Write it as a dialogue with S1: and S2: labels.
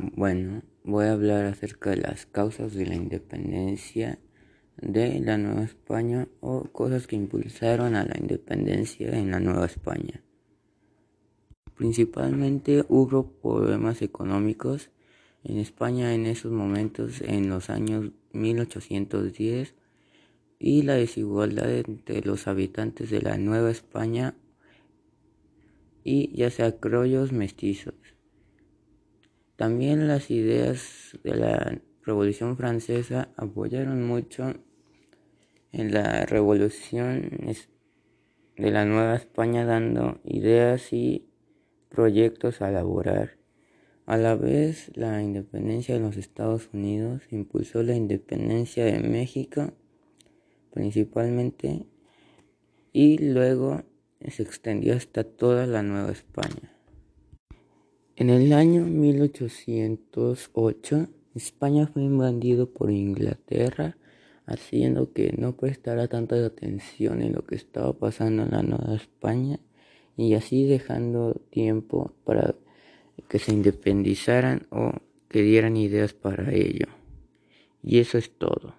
S1: Bueno, voy a hablar acerca de las causas de la independencia de la Nueva España o cosas que impulsaron a la independencia en la Nueva España. Principalmente hubo problemas económicos en España en esos momentos en los años 1810 y la desigualdad entre los habitantes de la Nueva España y ya sea criollos mestizos. También las ideas de la Revolución Francesa apoyaron mucho en la revolución de la Nueva España dando ideas y proyectos a elaborar. A la vez, la independencia de los Estados Unidos impulsó la independencia de México principalmente y luego se extendió hasta toda la Nueva España. En el año 1808, España fue invadido por Inglaterra, haciendo que no prestara tanta atención en lo que estaba pasando en la Nueva España y así dejando tiempo para que se independizaran o que dieran ideas para ello. Y eso es todo.